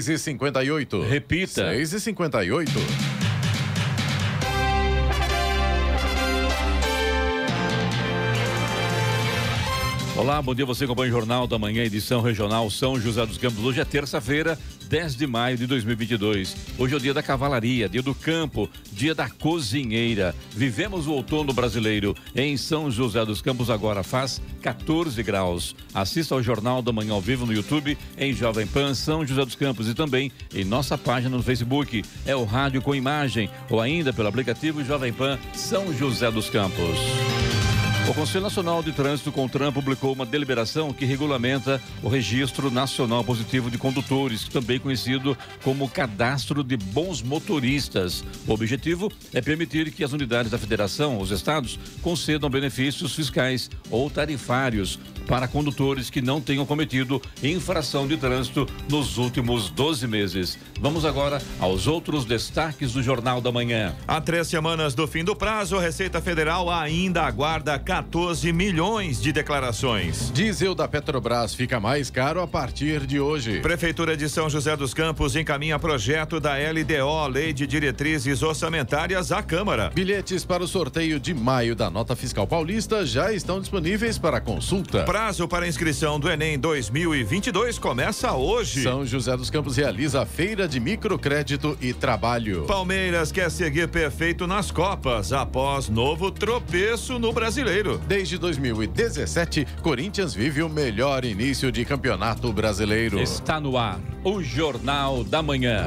6 e 58 Repita. 6 Olá, bom dia. Você acompanha o Jornal da Manhã, edição regional São José dos Campos. Hoje é terça-feira, 10 de maio de 2022. Hoje é o dia da cavalaria, dia do campo, dia da cozinheira. Vivemos o outono brasileiro em São José dos Campos, agora faz 14 graus. Assista ao Jornal da Manhã ao vivo no YouTube, em Jovem Pan São José dos Campos e também em nossa página no Facebook. É o Rádio com Imagem ou ainda pelo aplicativo Jovem Pan São José dos Campos. O Conselho Nacional de Trânsito Contran publicou uma deliberação que regulamenta o Registro Nacional Positivo de Condutores, também conhecido como Cadastro de Bons Motoristas. O objetivo é permitir que as unidades da federação, os estados, concedam benefícios fiscais ou tarifários para condutores que não tenham cometido infração de trânsito nos últimos 12 meses. Vamos agora aos outros destaques do Jornal da Manhã. Há três semanas do fim do prazo, a Receita Federal ainda aguarda 14 milhões de declarações. Diesel da Petrobras fica mais caro a partir de hoje. Prefeitura de São José dos Campos encaminha projeto da LDO, Lei de Diretrizes Orçamentárias, à Câmara. Bilhetes para o sorteio de maio da Nota Fiscal Paulista já estão disponíveis para consulta. Prazo para inscrição do Enem 2022 começa hoje. São José dos Campos realiza a feira de microcrédito e trabalho. Palmeiras quer seguir perfeito nas Copas após novo tropeço no Brasileiro. Desde 2017, Corinthians vive o melhor início de campeonato brasileiro. Está no ar o Jornal da Manhã.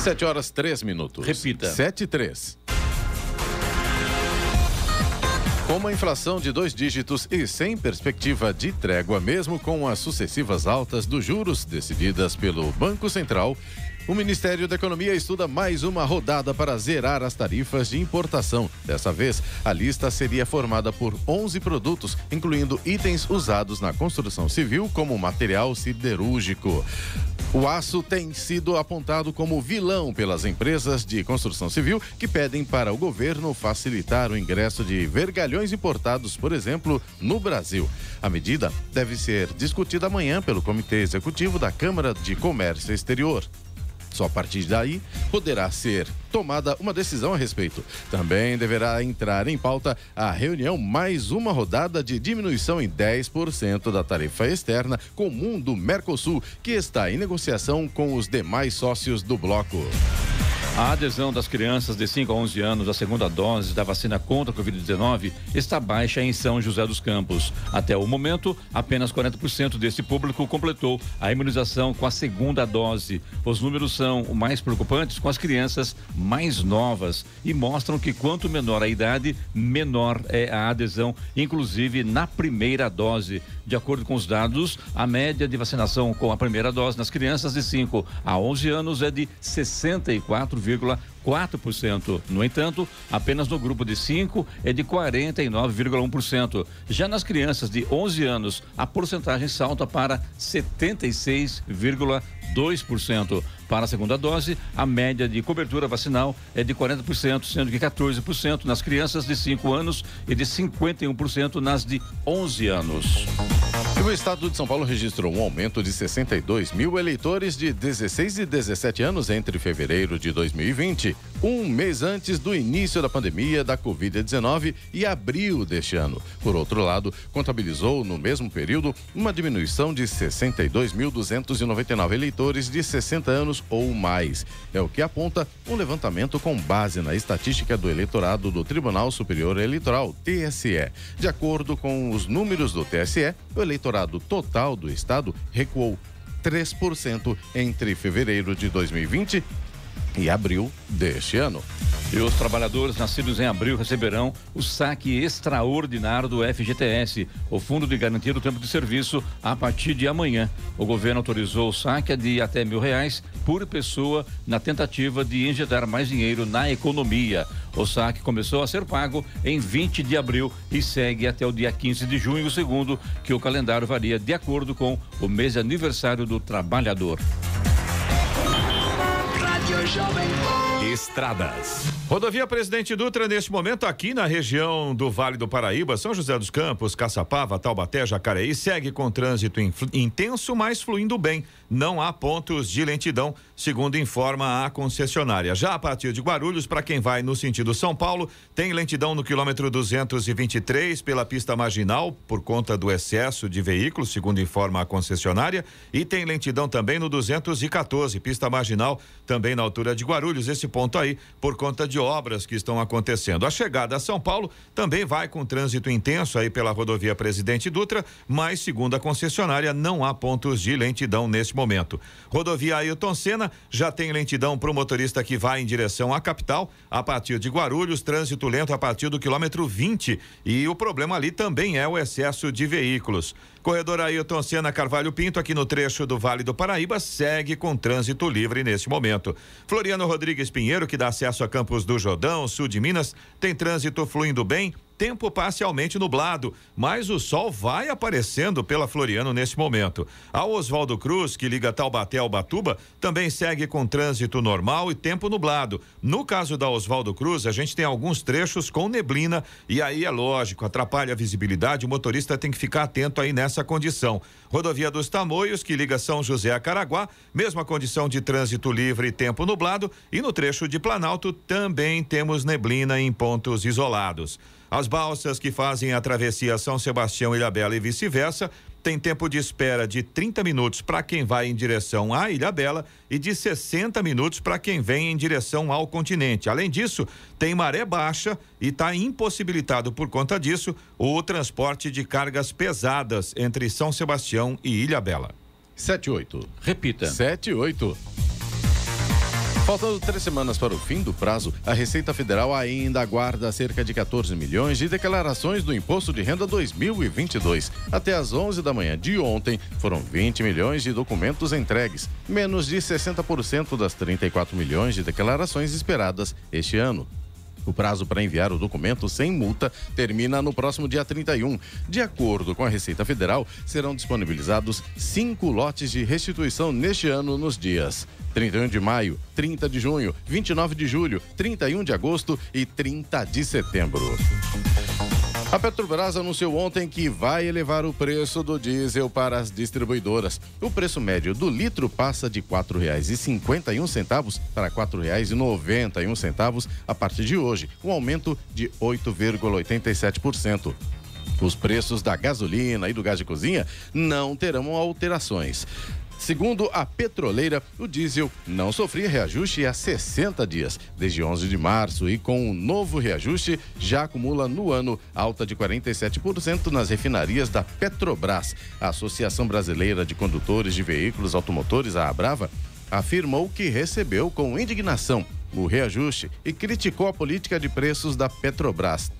Sete horas, três minutos. Repita. Sete e três. Com uma inflação de dois dígitos e sem perspectiva de trégua, mesmo com as sucessivas altas dos juros decididas pelo Banco Central, o Ministério da Economia estuda mais uma rodada para zerar as tarifas de importação. Dessa vez, a lista seria formada por 11 produtos, incluindo itens usados na construção civil como material siderúrgico. O aço tem sido apontado como vilão pelas empresas de construção civil que pedem para o governo facilitar o ingresso de vergalhões importados, por exemplo, no Brasil. A medida deve ser discutida amanhã pelo Comitê Executivo da Câmara de Comércio Exterior. Só a partir daí poderá ser tomada uma decisão a respeito. Também deverá entrar em pauta a reunião mais uma rodada de diminuição em 10% da tarifa externa comum do Mercosul, que está em negociação com os demais sócios do bloco. A adesão das crianças de 5 a 11 anos à segunda dose da vacina contra a Covid-19 está baixa em São José dos Campos. Até o momento, apenas 40% desse público completou a imunização com a segunda dose. Os números são mais preocupantes com as crianças mais novas e mostram que quanto menor a idade, menor é a adesão, inclusive na primeira dose. De acordo com os dados, a média de vacinação com a primeira dose nas crianças de 5 a 11 anos é de 4,1%. 64,4%. No entanto, apenas no grupo de 5 é de 49,1%. Já nas crianças de 11 anos, a porcentagem salta para 76,2%. Para a segunda dose, a média de cobertura vacinal é de 40%, sendo que 14% nas crianças de 5 anos e de 51% nas de 11 anos. E o estado de São Paulo registrou um aumento de 62 mil eleitores de 16 e 17 anos entre fevereiro de 2020, um mês antes do início da pandemia da Covid-19 e abril deste ano. Por outro lado, contabilizou no mesmo período uma diminuição de 62.299 eleitores de 60 anos ou mais. É o que aponta um levantamento com base na estatística do eleitorado do Tribunal Superior Eleitoral, TSE. De acordo com os números do TSE, o eleitorado total do estado recuou 3% entre fevereiro de 2020 e abril deste ano. E os trabalhadores nascidos em abril receberão o saque extraordinário do FGTS, o Fundo de Garantia do Tempo de Serviço, a partir de amanhã. O governo autorizou o saque de até mil reais por pessoa na tentativa de injetar mais dinheiro na economia. O saque começou a ser pago em 20 de abril e segue até o dia 15 de junho, segundo que o calendário varia de acordo com o mês de aniversário do trabalhador. Estradas. Rodovia Presidente Dutra, neste momento, aqui na região do Vale do Paraíba, São José dos Campos, Caçapava, Taubaté, Jacareí, segue com trânsito intenso, mas fluindo bem. Não há pontos de lentidão, segundo informa a concessionária. Já a partir de Guarulhos, para quem vai no sentido São Paulo, tem lentidão no quilômetro 223 pela pista marginal, por conta do excesso de veículos, segundo informa a concessionária, e tem lentidão também no 214, pista marginal, também na altura de Guarulhos. Esse ponto aí, por conta de obras que estão acontecendo. A chegada a São Paulo também vai com trânsito intenso aí pela rodovia Presidente Dutra, mas segundo a concessionária não há pontos de lentidão neste momento. Rodovia Ailton Senna já tem lentidão para o motorista que vai em direção à capital, a partir de Guarulhos, trânsito lento a partir do quilômetro 20 e o problema ali também é o excesso de veículos. Corredor Ailton Senna Carvalho Pinto, aqui no trecho do Vale do Paraíba, segue com trânsito livre neste momento. Floriano Rodrigues Pinheiro, que dá acesso a Campos do Jordão, sul de Minas, tem trânsito fluindo bem tempo parcialmente nublado, mas o sol vai aparecendo pela Floriano neste momento. A Oswaldo Cruz, que liga Taubaté ao Batuba, também segue com trânsito normal e tempo nublado. No caso da Oswaldo Cruz, a gente tem alguns trechos com neblina e aí é lógico, atrapalha a visibilidade, o motorista tem que ficar atento aí nessa condição. Rodovia dos Tamoios, que liga São José a Caraguá, mesma condição de trânsito livre e tempo nublado, e no trecho de Planalto também temos neblina em pontos isolados. As balsas que fazem a travessia São Sebastião, Ilhabela e vice-versa têm tempo de espera de 30 minutos para quem vai em direção à Ilhabela e de 60 minutos para quem vem em direção ao continente. Além disso, tem maré baixa e está impossibilitado por conta disso o transporte de cargas pesadas entre São Sebastião e Ilhabela. 78. Repita. 78. Faltando três semanas para o fim do prazo, a Receita Federal ainda aguarda cerca de 14 milhões de declarações do Imposto de Renda 2022. Até às 11 da manhã de ontem, foram 20 milhões de documentos entregues, menos de 60% das 34 milhões de declarações esperadas este ano. O prazo para enviar o documento sem multa termina no próximo dia 31. De acordo com a Receita Federal, serão disponibilizados cinco lotes de restituição neste ano nos dias 31 de maio, 30 de junho, 29 de julho, 31 de agosto e 30 de setembro. A Petrobras anunciou ontem que vai elevar o preço do diesel para as distribuidoras. O preço médio do litro passa de R$ 4,51 para R$ 4,91 a partir de hoje, um aumento de 8,87%. Os preços da gasolina e do gás de cozinha não terão alterações. Segundo a petroleira, o diesel não sofria reajuste há 60 dias, desde 11 de março, e com um novo reajuste já acumula no ano alta de 47% nas refinarias da Petrobras. A Associação Brasileira de Condutores de Veículos Automotores, a Abrava, afirmou que recebeu com indignação o reajuste e criticou a política de preços da Petrobras.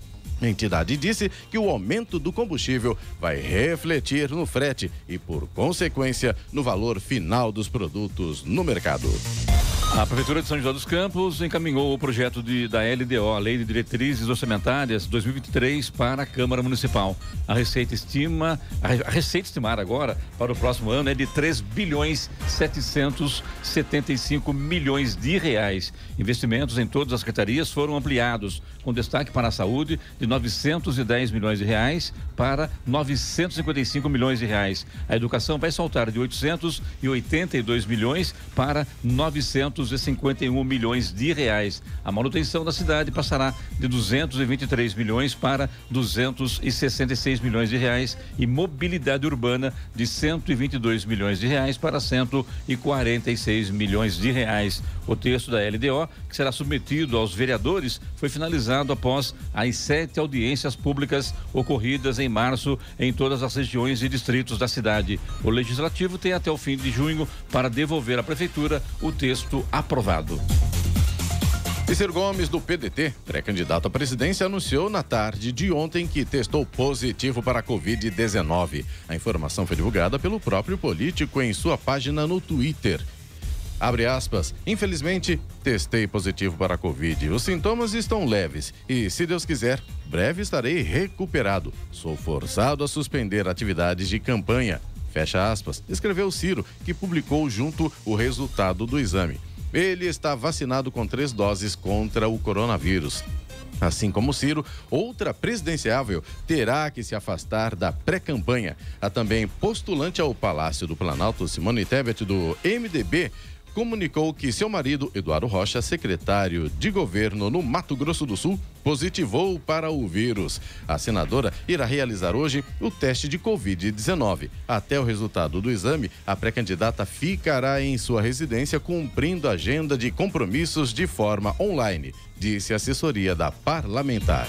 A entidade disse que o aumento do combustível vai refletir no frete e, por consequência, no valor final dos produtos no mercado. A Prefeitura de São José dos Campos encaminhou o projeto de, da LDO, a Lei de Diretrizes Orçamentárias 2023, para a Câmara Municipal. A receita estima, a receita estimada agora para o próximo ano é de 3 bilhões 775 milhões de reais. Investimentos em todas as secretarias foram ampliados, com destaque para a saúde de 910 milhões de reais para 955 milhões de reais. A educação vai saltar de 882 milhões para 900 251 milhões de reais. A manutenção da cidade passará de 223 milhões para 266 milhões de reais e mobilidade urbana de 122 milhões de reais para 146 milhões de reais. O texto da LDO, que será submetido aos vereadores, foi finalizado após as sete audiências públicas ocorridas em março em todas as regiões e distritos da cidade. O legislativo tem até o fim de junho para devolver à prefeitura o texto aprovado. Ciro Gomes, do PDT, pré-candidato à presidência, anunciou na tarde de ontem que testou positivo para a Covid-19. A informação foi divulgada pelo próprio político em sua página no Twitter. Abre aspas. Infelizmente, testei positivo para a Covid. Os sintomas estão leves e, se Deus quiser, breve estarei recuperado. Sou forçado a suspender atividades de campanha. Fecha aspas. Escreveu Ciro, que publicou junto o resultado do exame. Ele está vacinado com três doses contra o coronavírus. Assim como Ciro, outra presidenciável terá que se afastar da pré-campanha. A também postulante ao Palácio do Planalto, Simone Tebet, do MDB, comunicou que seu marido, Eduardo Rocha, secretário de governo no Mato Grosso do Sul, positivou para o vírus. A senadora irá realizar hoje o teste de Covid-19. Até o resultado do exame, a pré-candidata ficará em sua residência cumprindo a agenda de compromissos de forma online, disse a assessoria da parlamentar.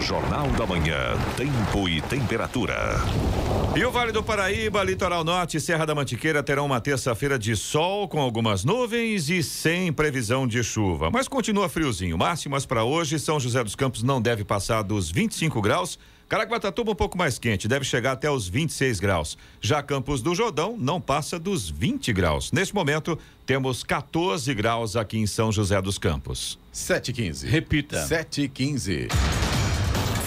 No Jornal da Manhã, tempo e temperatura. E o Vale do Paraíba, Litoral Norte e Serra da Mantiqueira terão uma terça-feira de sol com algumas nuvens e sem previsão de chuva. Mas continua friozinho. Máximas para hoje, São José dos Campos não deve passar dos 25 graus. Caraguatatuba um pouco mais quente, deve chegar até os 26 graus. Já Campos do Jordão não passa dos 20 graus. Neste momento, temos 14 graus aqui em São José dos Campos. 7h15. Repita. 7h15.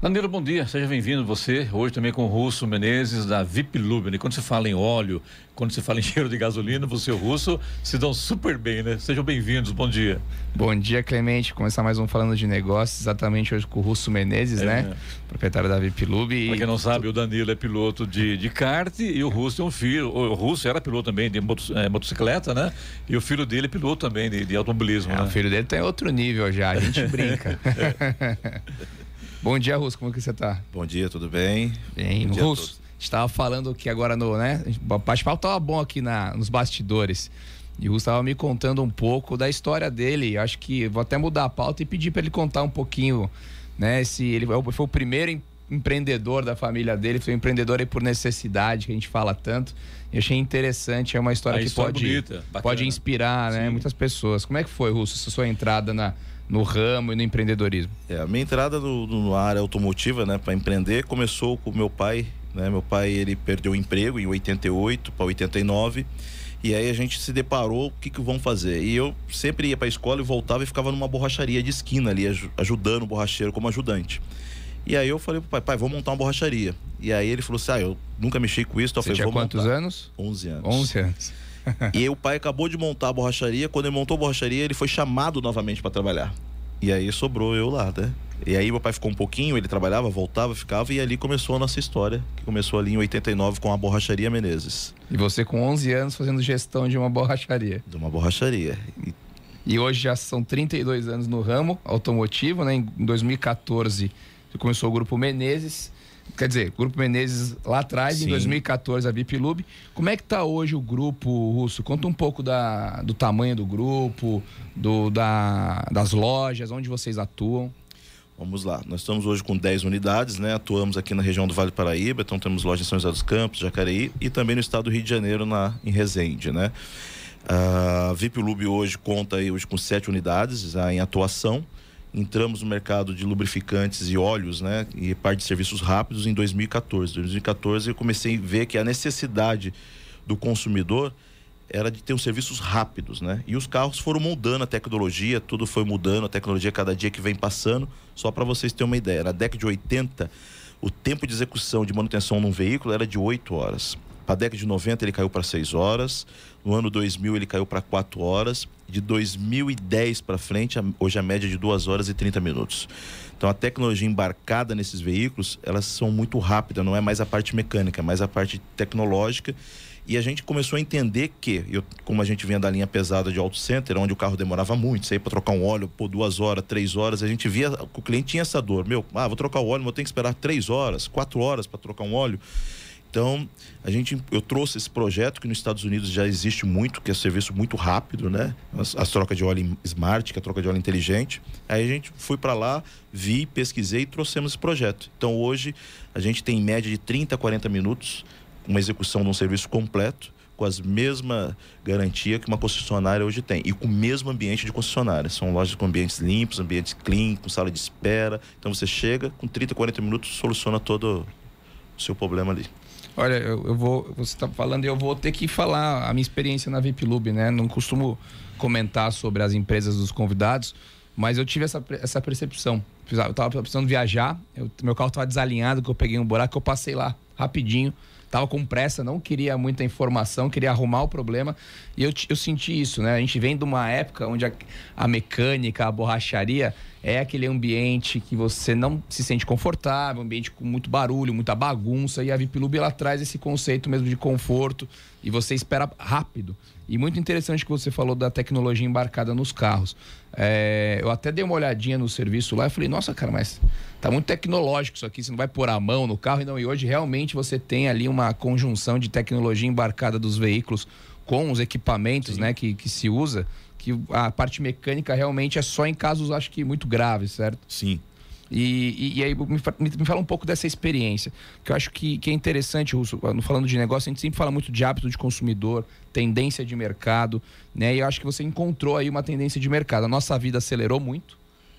Danilo, bom dia, seja bem-vindo você, hoje também com o Russo Menezes da VIP Lube? Quando se fala em óleo, quando se fala em cheiro de gasolina, você e o Russo se dão super bem, né? Sejam bem-vindos, bom dia. Bom dia, Clemente, começar mais um Falando de Negócios, exatamente hoje com o Russo Menezes, É. né? Proprietário da VIP Lube. Pra quem não sabe, o Danilo é piloto de, de kart e o Russo é um filho, o Russo era piloto também de eh, motocicleta, né? E o filho dele é piloto também de, de automobilismo, É, né? o filho dele tá em outro nível já, a gente brinca. Bom dia, Russo, como que você tá? Bom dia, tudo bem? Bem, Bom Russo, todos. a gente tava falando que agora no, né? O bate-papo tava bom aqui na, nos bastidores. E o Russo tava me contando um pouco da história dele. Acho que vou até mudar a pauta e pedir para ele contar um pouquinho, né? Se ele foi o- foi o primeiro em- empreendedor da família dele, foi um empreendedor aí por necessidade, que a gente fala tanto. E achei interessante, é uma história A que história pode, bonita, pode inspirar, né? Sim. Muitas pessoas. Como é que foi, Russo, essa sua entrada na, no ramo e no empreendedorismo? É, a minha entrada no, no- na área automotiva, né, para empreender, começou com meu pai, né? Meu pai, ele perdeu o emprego em 88 para 89. E aí a gente se deparou, o que que vamos fazer? E eu sempre ia para a escola e voltava e ficava numa borracharia de esquina ali, aju- ajudando o borracheiro como ajudante. E aí eu falei pro pai, pai, vamos montar uma borracharia. E aí ele falou assim: "Ah, eu nunca mexi com isso". Então eu Você falei, tinha "Vamos quantos montar". anos? 11 anos. 11 anos. E aí o pai acabou de montar a borracharia. Quando ele montou a borracharia, ele foi chamado novamente para trabalhar. E aí sobrou eu lá, né? E aí meu pai ficou um pouquinho, ele trabalhava, voltava, ficava, e ali começou a nossa história, que começou ali em 89 com a borracharia Menezes. E você com 11 anos fazendo gestão de uma borracharia. De uma borracharia. E E hoje já são 32 anos no ramo automotivo, né? Em 2014 você começou o Grupo Menezes. Quer dizer, Grupo Menezes lá atrás, em Sim. 2014 a VIP Lube. Como é que tá hoje o grupo russo? Conta um pouco da, do tamanho do grupo, do, da, das lojas, onde vocês atuam. Vamos lá, nós estamos hoje com 10 unidades, né? Atuamos aqui na região do Vale do Paraíba, então temos loja em São José dos Campos, Jacareí e também no estado do Rio de Janeiro, na, em Resende, né? A VIP Lube hoje conta aí hoje com sete unidades já em atuação. Entramos no mercado de lubrificantes e óleos, né? E parte de serviços rápidos em 2014. Em 2014 eu comecei a ver que a necessidade do consumidor era de ter uns serviços rápidos, né? E os carros foram mudando a tecnologia, tudo foi mudando, a tecnologia cada dia que vem passando. Só para vocês terem uma ideia, na década de 80, o tempo de execução de manutenção num veículo era de 8 horas. A década de 90 ele caiu para 6 horas, no ano 2000 ele caiu para 4 horas, de 2010 para frente, hoje a média é de 2 horas e 30 minutos. Então a tecnologia embarcada nesses veículos, elas são muito rápidas, não é mais a parte mecânica, é mais a parte tecnológica. E a gente começou a entender que, eu, como a gente vinha da linha pesada de auto center, onde o carro demorava muito, sair para trocar um óleo por duas horas, três horas, a gente via que o cliente tinha essa dor. Meu, ah, vou trocar o óleo, mas eu tenho que esperar três horas, quatro horas para trocar um óleo. Então, a gente, eu trouxe esse projeto que nos Estados Unidos já existe muito, que é serviço muito rápido, né? As, as trocas de óleo smart, que é a troca de óleo inteligente. Aí a gente foi para lá, vi, pesquisei e trouxemos esse projeto. Então, hoje, a gente tem em média de 30 a 40 minutos uma execução de um serviço completo com as mesma garantia que uma concessionária hoje tem e com o mesmo ambiente de concessionária. São lojas com ambientes limpos, ambientes clean, com sala de espera. Então você chega, com 30, 40 minutos, soluciona todo o seu problema ali. Olha, eu, eu vou. Você está falando e eu vou ter que falar a minha experiência na VIP Lube, né? Não costumo comentar sobre as empresas dos convidados, mas eu tive essa, essa percepção. Eu estava precisando viajar, eu, meu carro estava desalinhado, que eu peguei um buraco, eu passei lá rapidinho Tava com pressa, não queria muita informação, queria arrumar o problema. E eu, eu senti isso, né? A gente vem de uma época onde a, a mecânica, a borracharia é aquele ambiente que você não se sente confortável, ambiente com muito barulho, muita bagunça. E a VIP Lube, ela traz esse conceito mesmo de conforto e você espera rápido. E muito interessante que você falou da tecnologia embarcada nos carros. É, eu até dei uma olhadinha no serviço lá e falei, nossa, cara, mas tá muito tecnológico isso aqui, você não vai pôr a mão no carro. E, não, e hoje realmente você tem ali uma conjunção de tecnologia embarcada dos veículos com os equipamentos né, que, que se usa, que a parte mecânica realmente é só em casos, acho que, muito graves, certo? Sim. E, e, e aí me, me, fala um pouco dessa experiência, que eu acho que, que é interessante, Russo, falando de negócio, a gente sempre fala muito de hábito de consumidor, tendência de mercado, né? E eu acho que você encontrou aí uma tendência de mercado. A nossa vida acelerou muito,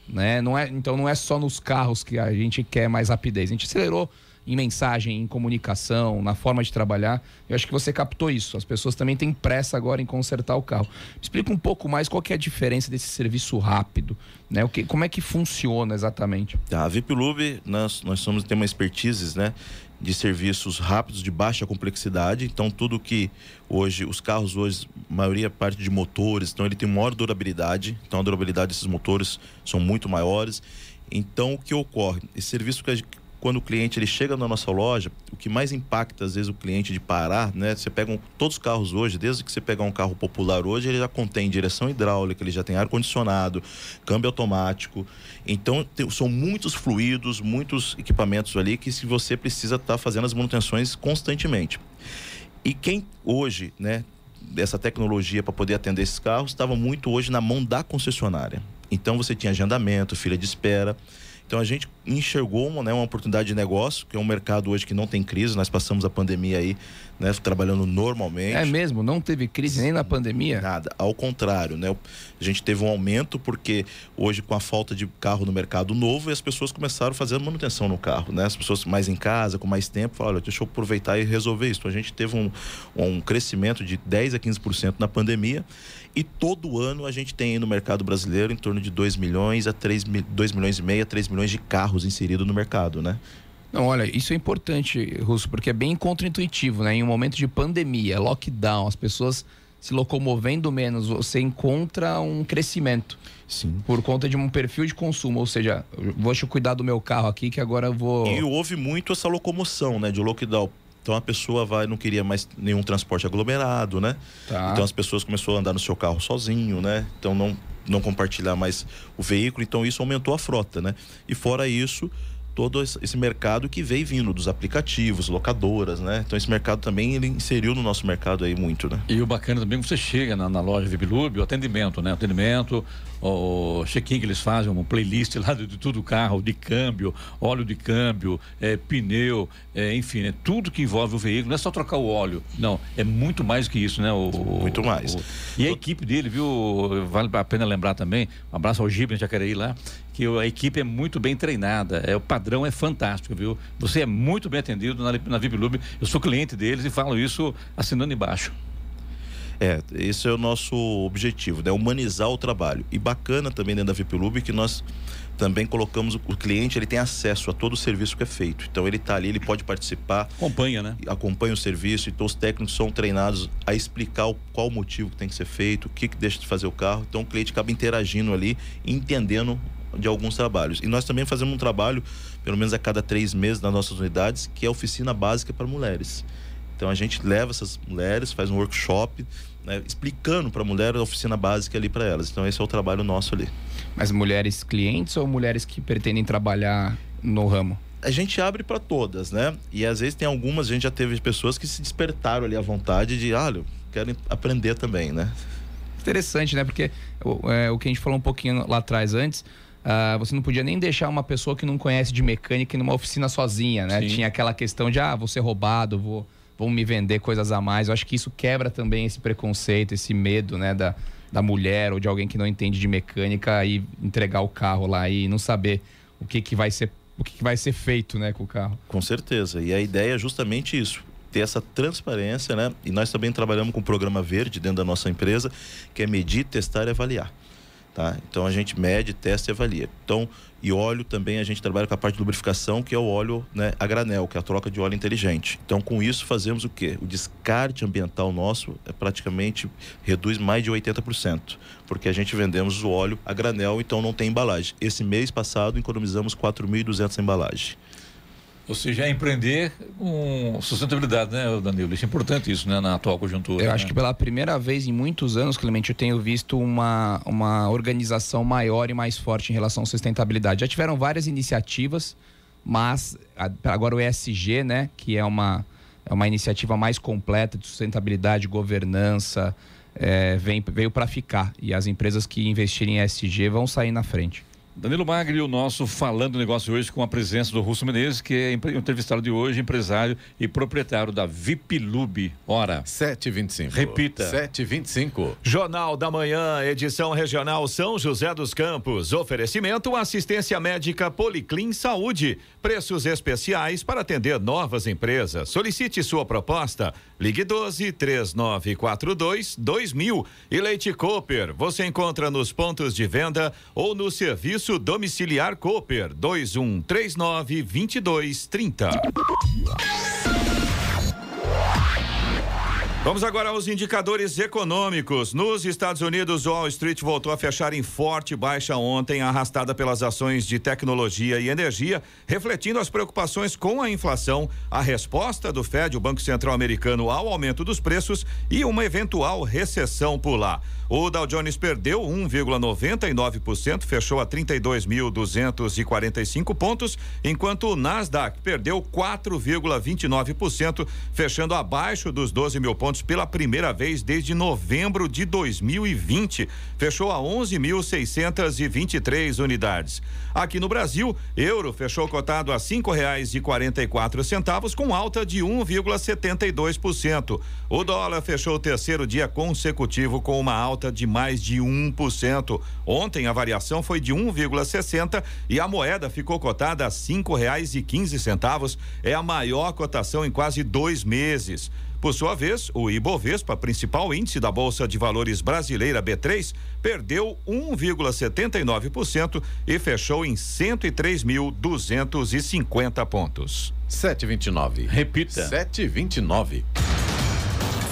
né? Não é, então não é só nos carros que a gente quer mais rapidez. A gente acelerou em mensagem, em comunicação, na forma de trabalhar. Eu acho que você captou isso. As pessoas também têm pressa agora em consertar o carro. Explica um pouco mais qual que é a diferença desse serviço rápido, né? O que, como é que funciona exatamente? A VIP Lube, nós, nós somos, temos uma expertise, né? de serviços rápidos de baixa complexidade. Então, tudo que hoje, os carros hoje, maioria parte de motores, então ele tem maior durabilidade. Então, a durabilidade desses motores são muito maiores. Então, o que ocorre? Esse serviço que quando o cliente ele chega na nossa loja, o que mais impacta às vezes o cliente de parar, né? Você pega um, todos os carros hoje, desde que você pegar um carro popular hoje, ele já contém direção hidráulica, ele já tem ar condicionado, câmbio automático. Então tem, são muitos fluidos, muitos equipamentos ali que se você precisa estar tá fazendo as manutenções constantemente. E quem hoje, né, dessa tecnologia para poder atender esses carros estava muito hoje na mão da concessionária. Então você tinha agendamento, fila de espera. Então a gente enxergou uma, né, uma oportunidade de negócio, que é um mercado hoje que não tem crise, nós passamos a pandemia aí, né, trabalhando normalmente. É mesmo, não teve crise nem na pandemia? Nada, ao contrário, né? A gente teve um aumento porque hoje com a falta de carro no mercado novo, as pessoas começaram a fazer manutenção no carro, né? As pessoas mais em casa, com mais tempo, falaram, olha, deixa eu aproveitar e resolver isso. A gente teve um, um crescimento de 10 a 15% na pandemia e todo ano a gente tem no mercado brasileiro em torno de 2 milhões a 3 2 milhões e meio a 3 milhões de carros inseridos no mercado, né? Não, olha, isso é importante, Russo, porque é bem contraintuitivo, né? Em um momento de pandemia, lockdown, as pessoas se locomovendo menos, você encontra um crescimento. Sim. Por conta de um perfil de consumo, ou seja, vou cuidar do meu carro aqui que agora eu vou. E houve muito essa locomoção, né? De lockdown então a pessoa vai, não queria mais nenhum transporte aglomerado, né? Tá. Então as pessoas começaram a andar no seu carro sozinho, né? Então não, não compartilhar mais o veículo, então isso aumentou a frota, né? E fora isso, todo esse mercado que veio vindo dos aplicativos, locadoras, né? Então esse mercado também ele inseriu no nosso mercado aí muito, né? E o bacana também você chega na, na loja Vibilube, o atendimento, né? O atendimento, o check-in que eles fazem, uma playlist lá de, de tudo carro, de câmbio, óleo de câmbio, é, pneu, é, enfim, é tudo que envolve o veículo, não é só trocar o óleo, não, é muito mais que isso, né? O, muito mais. O, e a equipe dele, viu? Vale a pena lembrar também, um abraço ao Gibre Jacareí lá, que a equipe é muito bem treinada, é, o padrão é fantástico, viu? Você é muito bem atendido na, na VIP eu sou cliente deles e falo isso assinando embaixo. É, esse é o nosso objetivo, né? Humanizar o trabalho. E bacana também dentro da VIP que nós também colocamos o cliente, ele tem acesso a todo o serviço que é feito. Então ele está ali, ele pode participar. Acompanha, né? Acompanha o serviço, então os técnicos são treinados a explicar o, qual o motivo que tem que ser feito, o que, que deixa de fazer o carro. Então o cliente acaba interagindo ali, entendendo de alguns trabalhos. E nós também fazemos um trabalho, pelo menos a cada três meses nas nossas unidades, que é a oficina básica para mulheres. Então a gente leva essas mulheres, faz um workshop, né, explicando para a mulher a oficina básica ali para elas. Então esse é o trabalho nosso ali. Mas mulheres clientes ou mulheres que pretendem trabalhar no ramo? A gente abre para todas, né? E às vezes tem algumas, a gente já teve pessoas que se despertaram ali à vontade de, ah, querem aprender também, né? Interessante, né? Porque é, o que a gente falou um pouquinho lá atrás antes, Uh, você não podia nem deixar uma pessoa que não conhece de mecânica numa oficina sozinha, né? Sim. Tinha aquela questão de, ah, vou ser roubado, vou, vão me vender coisas a mais. Eu acho que isso quebra também esse preconceito, esse medo, né, da, da mulher ou de alguém que não entende de mecânica e entregar o carro lá e não saber o que, que vai ser o que, que vai ser feito, né, com o carro. Com certeza. E a ideia é justamente isso ter essa transparência, né? E nós também trabalhamos com o programa verde dentro da nossa empresa, que é medir, testar e avaliar. Tá? Então a gente mede, testa e avalia. Então, e óleo também a gente trabalha com a parte de lubrificação, que é o óleo né, a granel, que é a troca de óleo inteligente. Então, com isso fazemos o quê? O descarte ambiental nosso é praticamente reduz mais de 80%, porque a gente vendemos o óleo a granel, então não tem embalagem. Esse mês passado economizamos 4.200 embalagens. Ou seja, é empreender com sustentabilidade, né, Danilo? Isso é importante isso, né, na atual conjuntura. Eu né? acho que pela primeira vez em muitos anos, Clemente, eu tenho visto uma, uma organização maior e mais forte em relação à sustentabilidade. Já tiveram várias iniciativas, mas agora o ESG, né, que é uma, é uma iniciativa mais completa de sustentabilidade, governança, é, vem, veio para ficar. E as empresas que investirem em ESG vão sair na frente. Danilo Magri, o nosso Falando Negócio hoje com a presença do Russo Menezes, que é entrevistado de hoje, empresário e proprietário da VIP Lube. Hora. 7h25. Repita. 7h25. Jornal da Manhã, edição regional São José dos Campos. Oferecimento assistência médica Policlin Saúde. Preços especiais para atender novas empresas. Solicite sua proposta. Ligue 12 3942 2000. E Leite Cooper. Você encontra nos pontos de venda ou no serviço Domiciliar Cooper 2139 2230. Vamos agora aos indicadores econômicos. Nos Estados Unidos, Wall Street voltou a fechar em forte baixa ontem, arrastada pelas ações de tecnologia e energia, refletindo as preocupações com a inflação, a resposta do Fed, o Banco Central Americano, ao aumento dos preços e uma eventual recessão por lá. O Dow Jones perdeu 1,99%, fechou a 32.245 pontos, enquanto o Nasdaq perdeu 4,29%, fechando abaixo dos 12 mil pontos pela primeira vez desde novembro de 2020. Fechou a 11.623 unidades. Aqui no Brasil, euro fechou cotado a cinco reais e quarenta e quatro centavos com alta de 1,72%. O dólar fechou o terceiro dia consecutivo com uma alta de mais de 1%. Ontem a variação foi de 1,60 e a moeda ficou cotada a cinco reais e quinze centavos. É a maior cotação em quase dois meses. Por sua vez, o Ibovespa, principal índice da Bolsa de Valores brasileira B3, perdeu 1,79% e fechou em 103.250 pontos. 729. Repita. 729.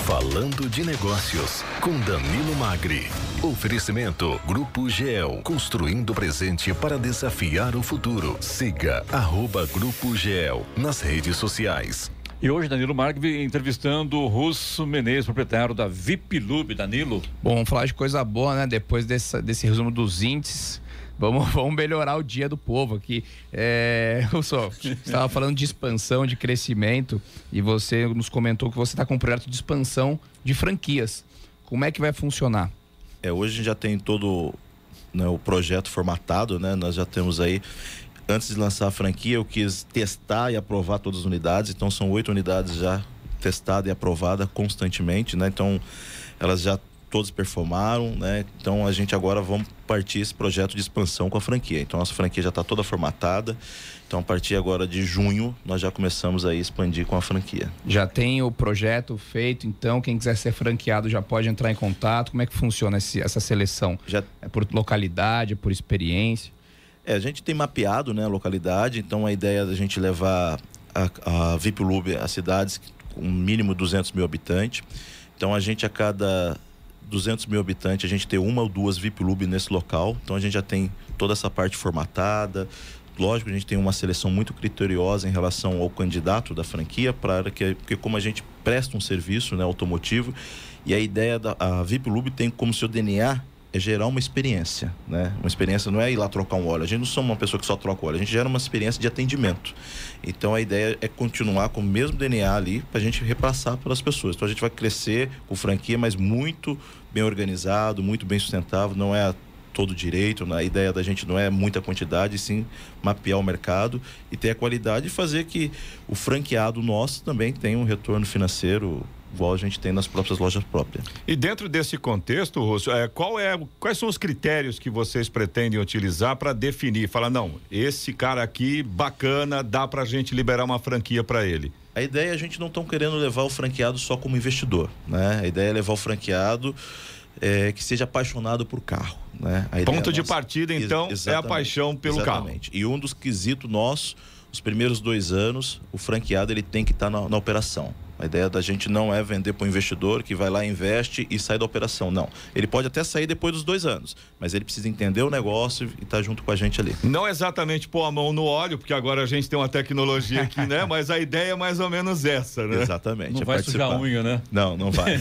Falando de Negócios, com Danilo Magri. Oferecimento Grupo GEL, construindo o presente para desafiar o futuro. Siga arroba Grupo GEL nas redes sociais. E hoje, Danilo Marque entrevistando o Russo Menezes, proprietário da VIP Lube. Danilo. Bom, vamos falar de coisa boa, né? Depois dessa, desse resumo dos índices. Vamos, vamos melhorar o dia do povo aqui. É, Russo, você estava falando de expansão, de crescimento, e você nos comentou que você está com um projeto de expansão de franquias. Como é que vai funcionar? É, hoje a gente já tem todo né, o projeto formatado, né? Nós já temos aí antes de lançar a franquia, eu quis testar e aprovar todas as unidades. Então, são oito unidades já testadas e aprovadas constantemente, né? Então, elas já todas performaram, né? Então, a gente agora vamos partir esse projeto de expansão com a franquia. Então, nossa franquia já está toda formatada. Então, a partir agora de junho, nós já começamos a expandir com a franquia. Já tem o projeto feito, então quem quiser ser franqueado já pode entrar em contato. Como é que funciona esse, essa seleção? Já... É por localidade, por experiência? É, a gente tem mapeado né, a localidade, então a ideia é da gente levar a, a VIP Lube a cidades com um mínimo 200 mil habitantes. Então a gente a cada 200 mil habitantes, a gente tem uma ou duas VIP Lube nesse local. Então a gente já tem toda essa parte formatada. Lógico, a gente tem uma seleção muito criteriosa em relação ao candidato da franquia, para que, porque como a gente presta um serviço né, automotivo, e a ideia da a VIP Lube tem como seu DNA é gerar uma experiência, né? Uma experiência não é ir lá trocar um óleo. A gente não somos uma pessoa que só troca óleo, a gente gera uma experiência de atendimento. Então a ideia é continuar com o mesmo DNA ali para a gente repassar para as pessoas. Então a gente vai crescer com franquia, mas muito bem organizado, muito bem sustentável. Não é todo direito. Né? A ideia da gente não é muita quantidade, sim mapear o mercado e ter a qualidade e fazer que o franqueado nosso também tenha um retorno financeiro igual a gente tem nas próprias lojas próprias. E dentro desse contexto, Russo, é, qual é, quais são os critérios que vocês pretendem utilizar para definir? Falar, não, esse cara aqui, bacana, dá para a gente liberar uma franquia para ele. A ideia é a gente não estão querendo levar o franqueado só como investidor, né? A ideia é levar o franqueado é, que seja apaixonado por carro, né? Ponto de partida, então, Ex é a paixão pelo exatamente. carro. E um dos quesitos nossos, os primeiros dois anos, o franqueado ele tem que estar tá na, na operação. A ideia da gente não é vender para o investidor que vai lá, investe e sai da operação. Não. Ele pode até sair depois dos dois anos, mas ele precisa entender o negócio e estar tá junto com a gente ali. Não exatamente pôr a mão no óleo, porque agora a gente tem uma tecnologia aqui, né? Mas a ideia é mais ou menos essa, né? Exatamente. Não é vai participar. sujar a unha, né? Não, não vai.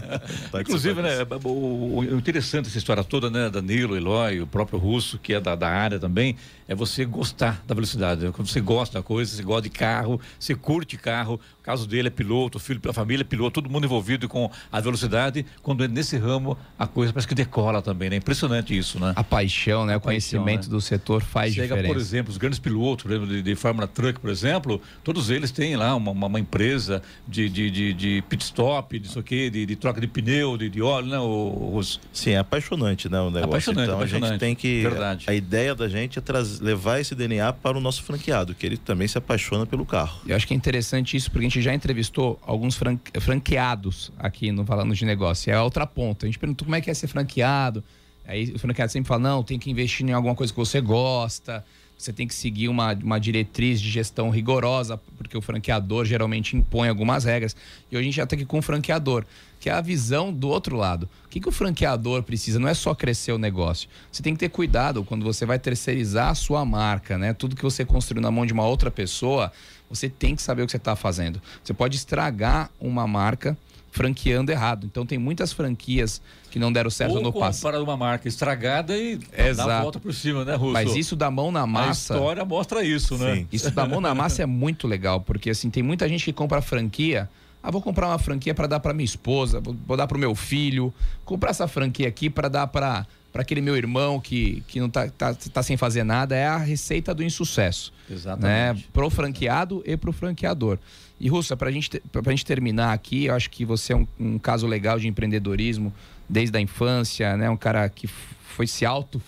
Inclusive, né? O, o, interessante essa história toda, né? Danilo, Eloy, o próprio Russo, que é da, da área também, é você gostar da velocidade. Quando você gosta da coisa, você gosta de carro, você curte carro. O caso dele é piloto, o filho, a família piloto, todo mundo envolvido com a velocidade. Quando é nesse ramo, a coisa parece que decola também, né? Impressionante isso, né? A paixão, né? A o conhecimento né? do setor faz Chega, diferença. por exemplo, os grandes pilotos, de, de Fórmula Truck, por exemplo, todos eles têm lá uma, uma, uma empresa de, de, de, de, pit stop, de, isso aqui, de, de troca de pneu, de, de óleo, né? Os... Sim, é apaixonante, né? O negócio. Apaixonante, então apaixonante. a gente tem que. Verdade. A ideia da gente é trazer, levar esse DNA para o nosso franqueado, que ele também se apaixona pelo carro. Eu acho que é interessante isso, porque a gente já entrevistou alguns franqueados aqui no Falando de Negócio. É a outra ponta. A gente perguntou como é que é ser franqueado. Aí o franqueado sempre fala: não, tem que investir em alguma coisa que você gosta. Você tem que seguir uma, uma diretriz de gestão rigorosa, porque o franqueador geralmente impõe algumas regras. E hoje a gente já está aqui com o franqueador, que é a visão do outro lado. O que, que o franqueador precisa? Não é só crescer o negócio. Você tem que ter cuidado quando você vai terceirizar a sua marca, né? Tudo que você construiu na mão de uma outra pessoa, você tem que saber o que você está fazendo. Você pode estragar uma marca franqueando errado. Então tem muitas franquias que não deram certo Ou no passado. para uma marca estragada e Exato. dá a volta por cima, né, Russo? Mas isso da mão na massa. A história mostra isso, né? Sim. Isso da mão na massa é muito legal, porque assim, tem muita gente que compra franquia. Ah, vou comprar uma franquia para dar para minha esposa, vou dar para o meu filho, comprar essa franquia aqui para dar para para aquele meu irmão que, que não tá, tá, tá, sem fazer nada, é a receita do insucesso. Né? Exatamente. Né? Pro franqueado e pro franqueador. E, Russa, para gente, a gente terminar aqui, eu acho que você é um, um, caso legal de empreendedorismo desde a infância, né? Um cara que foi se auto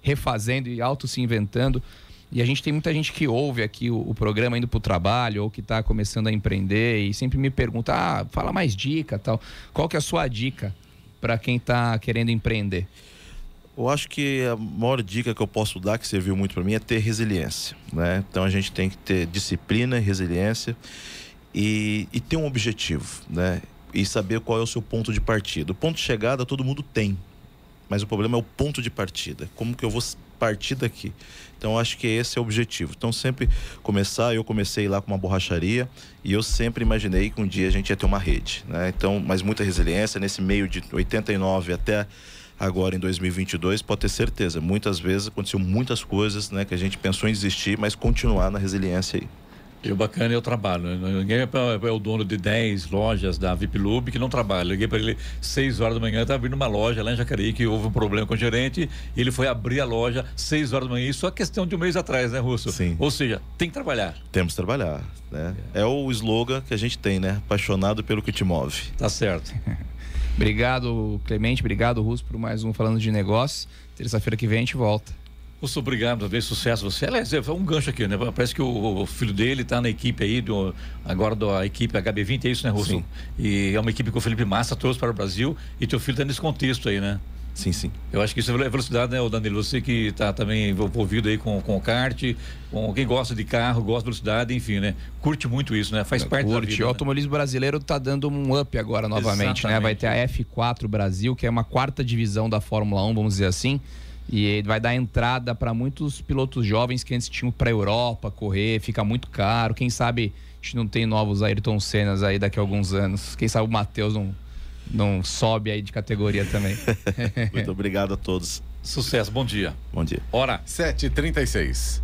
refazendo e auto se inventando. E a gente tem muita gente que ouve aqui o, o programa indo para o trabalho ou que está começando a empreender e sempre me pergunta, ah, fala mais dica tal. Qual que é a sua dica para quem está querendo empreender? Eu acho que a maior dica que eu posso dar, que serviu muito para mim, é ter resiliência. Né? Então a gente tem que ter disciplina resiliência e, e ter um objetivo, né? E saber qual é o seu ponto de partida. O ponto de chegada todo mundo tem, mas o problema é o ponto de partida. Como que eu vou partir daqui? Então acho que esse é o objetivo. Então sempre começar, eu comecei lá com uma borracharia e eu sempre imaginei que um dia a gente ia ter uma rede, né? Então, mas muita resiliência nesse meio de 89 até agora em 2022, pode ter certeza, muitas vezes aconteceu muitas coisas, né, que a gente pensou em desistir, mas continuar na resiliência aí. E o bacana é o trabalho. Né? Ninguém é, é, o dono de 10 lojas da VIP Lube que não trabalha. Liguei para ele 6 horas da manhã, estava abrindo uma loja lá em Jacareí, que houve um problema com o gerente, e ele foi abrir a loja 6 horas da manhã. Isso é questão de um mês atrás, né, Russo? Sim. Ou seja, tem que trabalhar. Temos que trabalhar. Né? É. é o slogan que a gente tem, né? Apaixonado pelo que te move. Tá certo. obrigado, Clemente. Obrigado, Russo, por mais um Falando de Negócios. Terça-feira que vem a gente volta. Russo, obrigado, talvez sucesso você. Aliás, é um gancho aqui, né? Parece que o, o filho dele está na equipe aí, do, agora da equipe HB20, é isso, né, Russo? Sim. E é uma equipe que o Felipe Massa trouxe para o Brasil e teu filho está nesse contexto aí, né? Sim, sim. Eu acho que isso é velocidade, né, o Danilo? Você que está também envolvido aí com, com o kart, com quem gosta de carro, gosta de velocidade, enfim, né? Curte muito isso, né? Faz É, parte Curte. da vida. O né? automobilismo brasileiro está dando um up agora novamente, né? Vai ter a F4 Brasil, que é uma quarta divisão da Fórmula 1, vamos dizer assim. E vai dar entrada para muitos pilotos jovens que antes tinham para Europa correr, fica muito caro. Quem sabe a gente não tem novos Ayrton Sennas aí daqui a alguns anos. Quem sabe o Matheus não, não sobe aí de categoria também. Muito obrigado a todos. Sucesso, bom dia. Bom dia. Hora, 7h36.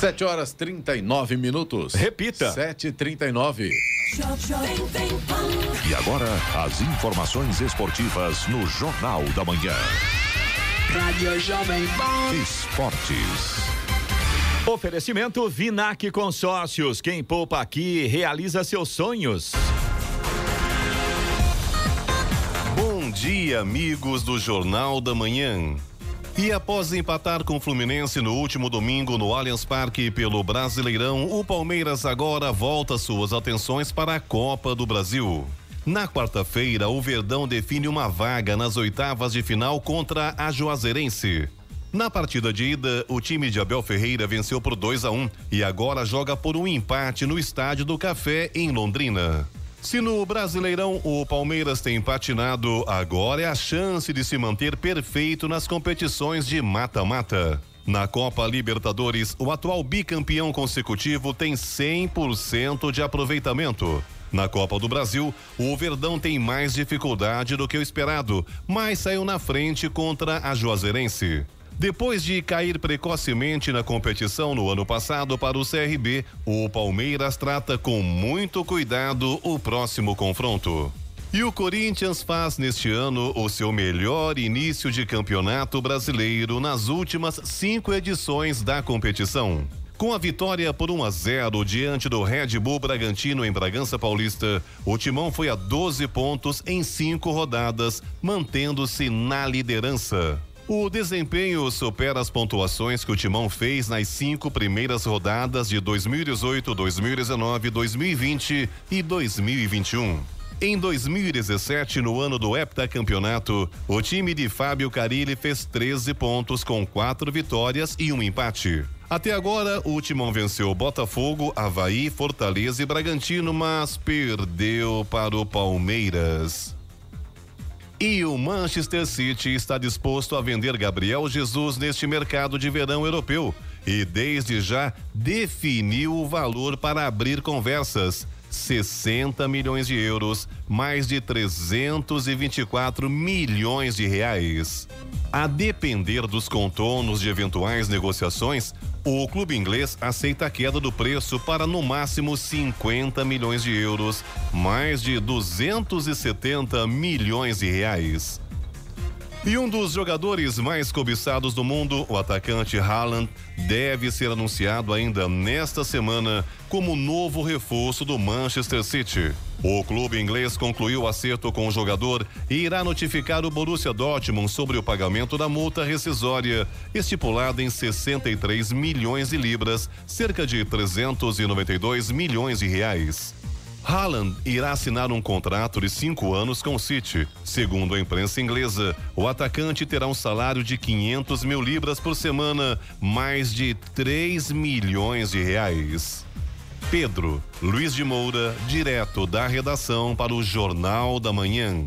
7 horas 39 minutos. Repita. 7h39. E agora, as informações esportivas no Jornal da Manhã. Rádio Jovem Pan. Esportes. Oferecimento Vinac Consórcios. Quem poupa aqui realiza seus sonhos. Bom dia, amigos do Jornal da Manhã. E após empatar com o Fluminense no último domingo no Allianz Parque pelo Brasileirão, o Palmeiras agora volta suas atenções para a Copa do Brasil. Na quarta-feira, o Verdão define uma vaga nas oitavas de final contra a Juazeirense. Na partida de ida, o time de Abel Ferreira venceu por 2 a 1 e agora joga por um empate no Estádio do Café em Londrina. Se no Brasileirão o Palmeiras tem patinado, agora é a chance de se manter perfeito nas competições de mata-mata. Na Copa Libertadores, o atual bicampeão consecutivo tem 100% de aproveitamento. Na Copa do Brasil, o Verdão tem mais dificuldade do que o esperado, mas saiu na frente contra a Juazeirense. Depois de cair precocemente na competição no ano passado para o CRB, o Palmeiras trata com muito cuidado o próximo confronto. E o Corinthians faz neste ano o seu melhor início de campeonato brasileiro nas últimas cinco edições da competição. Com a vitória por 1 a 0 diante do Red Bull Bragantino em Bragança Paulista, o Timão foi a 12 pontos em cinco rodadas, mantendo-se na liderança. O desempenho supera as pontuações que o Timão fez nas cinco primeiras rodadas de 2018, 2019, 2020 e 2021. Em 2017, no ano do heptacampeonato, o time de Fábio Carilli fez 13 pontos com quatro vitórias e um empate. Até agora, o Timão venceu Botafogo, Havaí, Fortaleza e Bragantino, mas perdeu para o Palmeiras. E o Manchester City está disposto a vender Gabriel Jesus neste mercado de verão europeu e desde já definiu o valor para abrir conversas. 60 milhões de euros, mais de 324 milhões de reais. A depender dos contornos de eventuais negociações, o clube inglês aceita a queda do preço para no máximo 50 milhões de euros, mais de 270 milhões de reais. E um dos jogadores mais cobiçados do mundo, o atacante Haaland, deve ser anunciado ainda nesta semana como novo reforço do Manchester City. O clube inglês concluiu o acerto com o jogador e irá notificar o Borussia Dortmund sobre o pagamento da multa rescisória, estipulada em 63 milhões de libras, cerca de 392 milhões de reais. Haaland irá assinar um contrato de cinco anos com o City. Segundo a imprensa inglesa, o atacante terá um salário de 500 mil libras por semana, mais de 3 milhões de reais. Pedro Luiz de Moura, direto da redação para o Jornal da Manhã.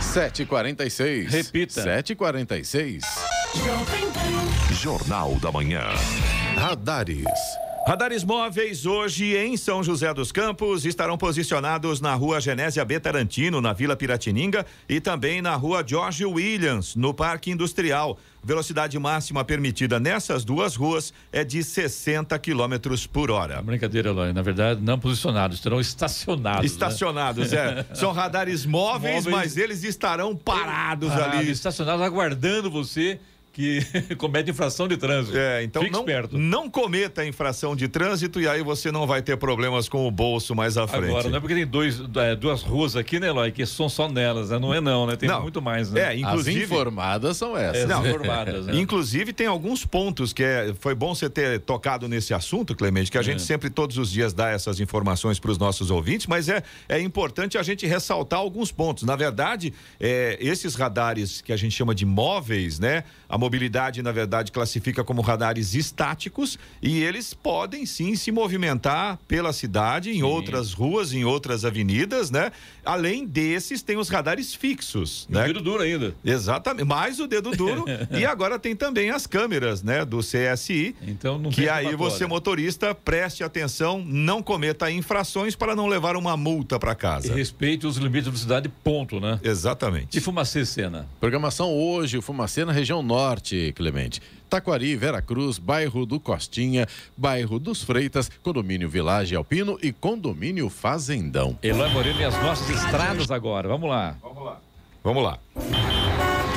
7h46. Repita. 7h46. Jornal da Manhã. Radares. Radares móveis hoje em São José dos Campos estarão posicionados na rua Genésia B. Tarantino, na Vila Piratininga, e também na rua George Williams, no Parque Industrial. Velocidade máxima permitida nessas duas ruas é de 60 quilômetros por hora. Brincadeira, Eloy. Na verdade, não posicionados, estarão estacionados. né? Estacionados, é. São radares móveis, Móveis. mas eles estarão parados Parados, ali. Estacionados, aguardando você que comete infração de trânsito. É, então Fique não, esperto. não cometa infração de trânsito e aí você não vai ter problemas com o bolso mais à frente. Agora, não é porque tem dois, é, duas ruas aqui, né, Eloy, que são só nelas, né? Não é não, né? Tem Não. muito mais, né? É, inclusive. As informadas são essas. É, Não, informadas, né? Inclusive, tem alguns pontos que é, foi bom você ter tocado nesse assunto, Clemente, que a gente É. sempre, todos os dias, dá essas informações para os nossos ouvintes, mas é, é importante a gente ressaltar alguns pontos. Na verdade, é, esses radares que a gente chama de móveis, né? A mobilidade, na verdade, classifica como radares estáticos e eles podem sim se movimentar pela cidade, em outras ruas, em outras avenidas, né? Além desses, tem os radares fixos, né? Dedo duro ainda. Exatamente, mais o dedo duro e agora tem também as câmeras, né, do CSI. Então não que aí você motorista preste atenção, não cometa infrações para não levar uma multa para E casa. respeite os limites de velocidade, ponto, né? Exatamente. E fumacê, cena. Programação hoje, o Fumacê na região norte, Clemente. Taquari, Veracruz, bairro do Costinha, bairro dos Freitas, condomínio Vilagem Alpino e condomínio Fazendão. Eloy Moreno e as nossas estradas agora. Vamos lá. Vamos lá.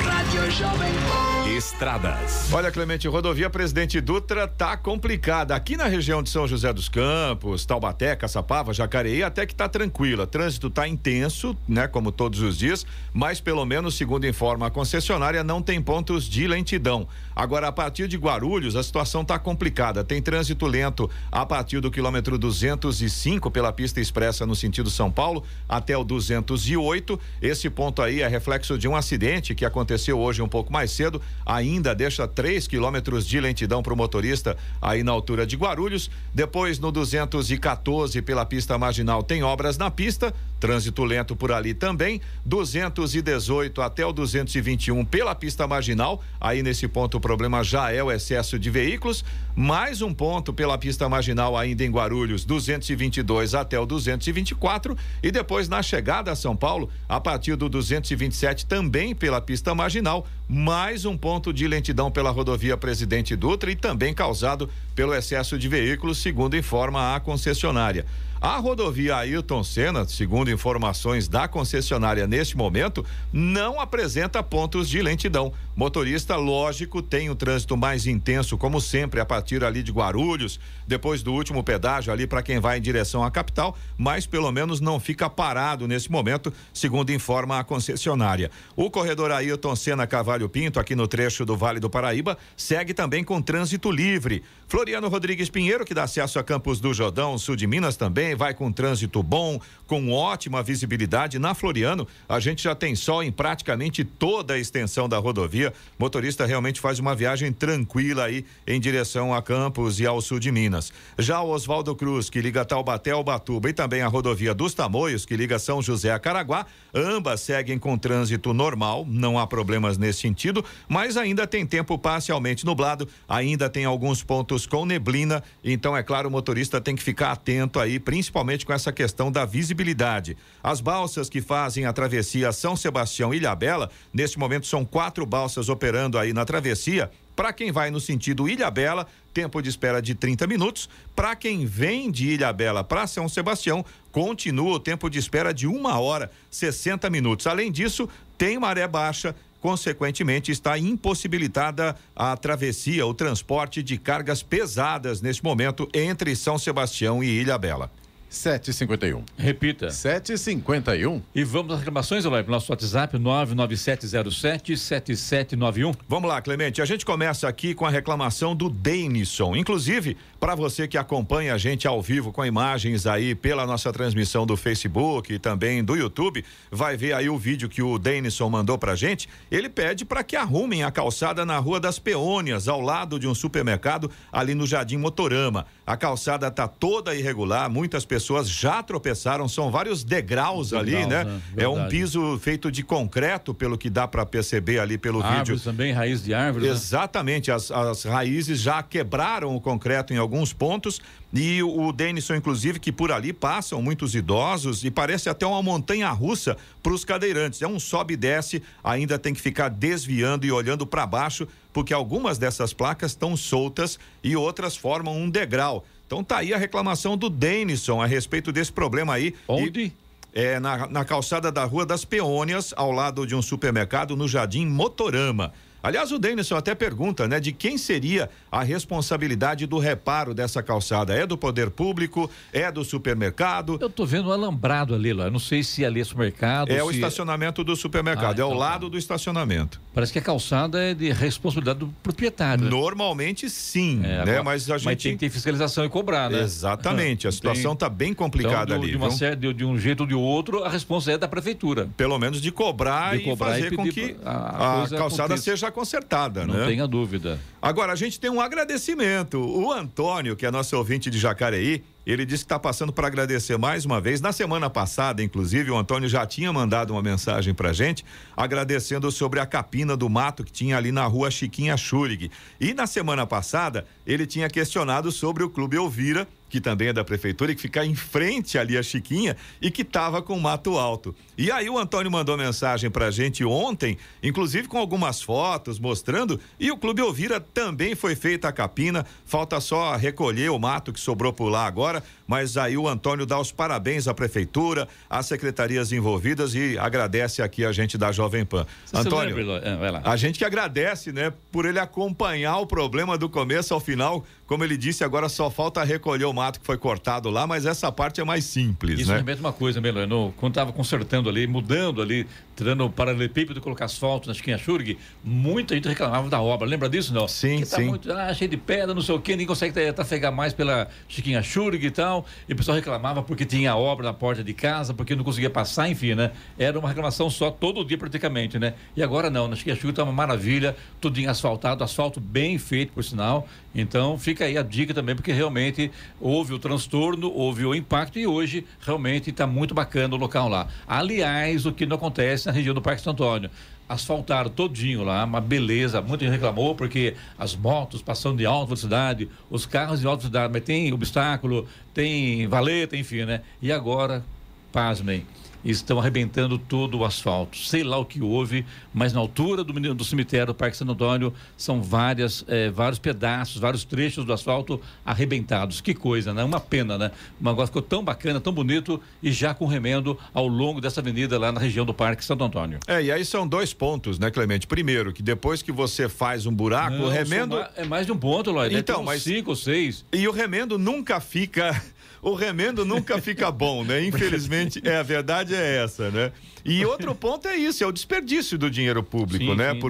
Rádio Jovem Pan. Estradas. Olha, Clemente, rodovia Presidente Dutra tá complicada. Aqui na região de São José dos Campos, Taubaté, Caçapava, Jacareí, até que tá tranquila. Trânsito tá intenso, né, como todos os dias, mas pelo menos, segundo informa a concessionária, não tem pontos de lentidão. Agora, a partir de Guarulhos, a situação tá complicada. Tem trânsito lento a partir do quilômetro 205 pela pista expressa no sentido São Paulo até o 208. Esse ponto aí é reflexo de um acidente que aconteceu hoje um pouco mais cedo. Ainda deixa 3 quilômetros de lentidão para o motorista aí na altura de Guarulhos. Depois, no 214 pela pista marginal, tem obras na pista. Trânsito lento por ali também. 218 até o 221 pela pista marginal. Aí nesse ponto problema já é o excesso de veículos. Mais um ponto pela pista marginal ainda em Guarulhos, 222 até o 224 e depois na chegada a São Paulo, a partir do 227 também pela pista marginal, mais um ponto de lentidão pela rodovia Presidente Dutra e também causado pelo excesso de veículos, segundo informa a concessionária. A rodovia Ailton Senna, segundo informações da concessionária neste momento, não apresenta pontos de lentidão. Motorista, lógico, tem o trânsito mais intenso, como sempre, a partir ali de Guarulhos, depois do último pedágio ali para quem vai em direção à capital, mas pelo menos não fica parado nesse momento, segundo informa a concessionária. O corredor Ailton Senna Cavalho Pinto, aqui no trecho do Vale do Paraíba, segue também com trânsito livre. Floriano Rodrigues Pinheiro, que dá acesso a Campos do Jordão, sul de Minas também, vai com trânsito bom, com ótima visibilidade. Na Floriano, a gente já tem sol em praticamente toda a extensão da rodovia. Motorista realmente faz uma viagem tranquila aí em direção a Campos e ao sul de Minas. Já o Oswaldo Cruz, que liga Taubaté ao Batuba, e também a rodovia dos Tamoios, que liga São José a Caraguá, ambas seguem com trânsito normal, não há problemas nesse sentido, mas ainda tem tempo parcialmente nublado, ainda tem alguns pontos com neblina, então é claro, o motorista tem que ficar atento aí, principalmente com essa questão da visibilidade. As balsas que fazem a travessia São Sebastião e Ilhabela, neste momento são quatro balsas operando aí na travessia. Para quem vai no sentido Ilhabela, tempo de espera de 30 minutos. Para quem vem de Ilhabela para São Sebastião, continua o tempo de espera de uma hora, 60 minutos. Além disso, tem maré baixa consequentemente está impossibilitada a travessia, o transporte de cargas pesadas neste momento entre São Sebastião e Ilha Bela. 751. Repita. 751. E vamos às reclamações, Eloy, para o nosso WhatsApp, 99707-7791. Vamos lá, Clemente. A gente começa aqui com a reclamação do Denison. Inclusive, para você que acompanha a gente ao vivo com imagens aí pela nossa transmissão do Facebook e também do YouTube, vai ver aí o vídeo que o Denison mandou pra gente. Ele pede para que arrumem a calçada na Rua das Peônias, ao lado de um supermercado ali no Jardim Motorama. A calçada tá toda irregular, muitas pessoas já tropeçaram, são vários degraus, ali, Degraus, né? né? É um Verdade. piso feito de concreto, pelo que dá para perceber ali pelo Árvores vídeo. também, raiz de árvores. né? Exatamente, as, as raízes já quebraram o concreto em alguns pontos e o, o Denison, inclusive, que por ali passam muitos idosos e parece até uma montanha russa para os cadeirantes. É um sobe e desce, ainda tem que ficar desviando e olhando para baixo, porque algumas dessas placas estão soltas e outras formam um degrau. Então tá aí a reclamação do Denison a respeito desse problema aí. Onde? é na, na calçada da Rua das Peônias, ao lado de um supermercado no Jardim Motorama. Aliás, o Denison até pergunta, né, de quem seria a responsabilidade do reparo dessa calçada? É do poder público? É do supermercado? Eu tô vendo um alambrado ali, lá. Não sei se ali é supermercado. É o se- estacionamento do supermercado, Ah, é ao então lado do estacionamento. Parece que a calçada é de responsabilidade do proprietário. né? Normalmente sim, É, né? Mas a gente tem que ter fiscalização e cobrar, né? Exatamente, a situação tá bem complicada Então, do- ali, De, uma série- de, de um jeito ou de outro, a resposta é da prefeitura. Pelo menos de cobrar, De e cobrar fazer e com que a, a calçada aconteça. seja consertada, Não né? tenha dúvida. Agora, a gente tem um agradecimento. O Antônio, que é nosso ouvinte de Jacareí, ele disse que está passando para agradecer mais uma vez. Na semana passada, inclusive, o Antônio já tinha mandado uma mensagem para gente, agradecendo sobre a capina do mato que tinha ali na rua Chiquinha Schurig. E na semana passada, ele tinha questionado sobre o Clube Elvira, que também é da prefeitura e que fica em frente ali a Chiquinha e que estava com mato alto. E aí o Antônio mandou mensagem pra gente ontem, inclusive com algumas fotos mostrando, e o Clube Elvira também foi feita a capina, falta só recolher o mato que sobrou por lá agora, mas aí o Antônio dá os parabéns à prefeitura, às secretarias envolvidas e agradece aqui a gente da Jovem Pan. Você Antônio, lembra? É, a gente que agradece, né, por ele acompanhar o problema do começo ao final. Como ele disse, agora só falta recolher o mato que foi cortado lá, mas essa parte é mais simples, Isso né? remete uma coisa, Melo. No, quando estava consertando ali, mudando ali, tirando o paralelepípedo, colocar asfalto na Chiquinha Churg, muita gente reclamava da obra. Lembra disso, não? Sim, que tá sim. muito ah, cheio de pedra, não sei o quê, ninguém consegue tra- trafegar mais pela Chiquinha Churg e tal. E o pessoal reclamava porque tinha obra na porta de casa, porque não conseguia passar, enfim, né? Era uma reclamação só todo dia praticamente, né? E agora não, na Chiquinha Churg tá uma maravilha, tudinho asfaltado, asfalto bem feito, por sinal. Então fica aí a dica também, porque realmente houve o transtorno, houve o impacto e hoje realmente está muito bacana o local lá. Aliás, o que não acontece na região do Parque Santo Antônio. Asfaltaram todinho lá, uma beleza. Gente reclamou porque as motos passando de alta velocidade, os carros de alta velocidade, mas tem obstáculo, tem valeta, enfim, né? E agora, pasmem, estão arrebentando todo o asfalto. Sei lá o que houve, mas na altura do, menino- do cemitério do Parque Santo Antônio são várias, eh, vários pedaços, vários trechos do asfalto arrebentados. Que coisa, né? Uma pena, né? O negócio ficou tão bacana, tão bonito e já com remendo ao longo dessa avenida lá na região do Parque Santo Antônio. É, e aí são dois pontos, né, Clemente? Primeiro, que depois que você faz um buraco, Não, o remendo. É mais de um ponto, Lloyd. Então, Então, mas- cinco ou seis. E o remendo nunca fica. O remendo nunca fica bom, né? Infelizmente, é, a verdade é essa, né? E outro ponto é isso, é o desperdício do dinheiro público, Sim, né? sim, né?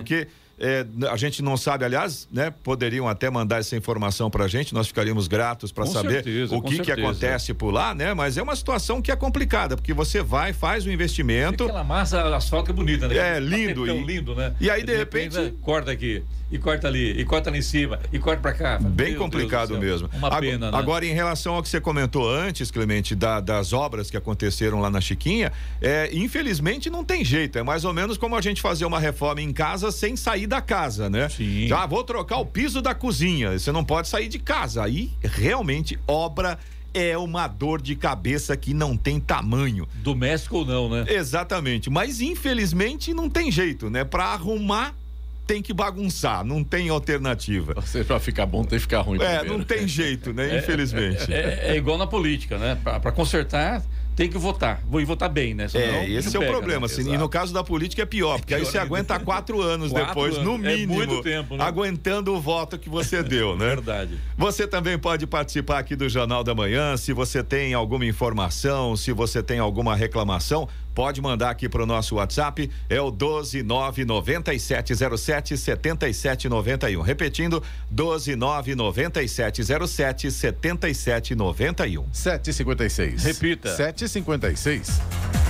É, a gente não sabe, aliás, né? Poderiam até mandar essa informação pra gente, nós ficaríamos gratos para saber certeza, o que, que acontece por lá, né? Mas é uma situação que é complicada, porque você vai, faz o investimento. Aquela massa asfalto que é bonita, né? É, lindo, Tão e- lindo, né? e aí, de repente- né, corta aqui, e corta ali, e corta lá em cima, e corta pra cá. Meu Bem Deus complicado mesmo. Uma Ag- pena, né? Agora, em relação ao que você comentou antes, Clemente, da- das obras que aconteceram lá na Chiquinha, é, infelizmente não tem jeito. É mais ou menos como a gente fazer uma reforma em casa sem sair da casa, né? Sim. Já vou trocar o piso da cozinha. Você não pode sair de casa. Aí, realmente, obra é uma dor de cabeça que não tem tamanho. Doméstico ou não, né? Exatamente. Mas infelizmente não tem jeito, né? Para arrumar tem que bagunçar, não tem alternativa. Você pra ficar bom tem que ficar ruim. É, primeiro. não tem jeito, né? Infelizmente. É, é igual na política, né? Pra consertar, tem que votar. Vou votar bem, né? Senão, É, esse é o pega, problema. né? assim, e no caso da política é pior, porque aí pior você ainda. aguenta quatro anos Quatro depois, no anos. É mínimo. muito tempo, né? Aguentando o voto que você deu, né? Verdade. Você também pode participar aqui do Jornal da Manhã. Se você tem alguma informação, se você tem alguma reclamação, pode mandar aqui para o nosso WhatsApp. É o 1299707 7791. Repetindo, 1299707 7791. 756. Repita. 756.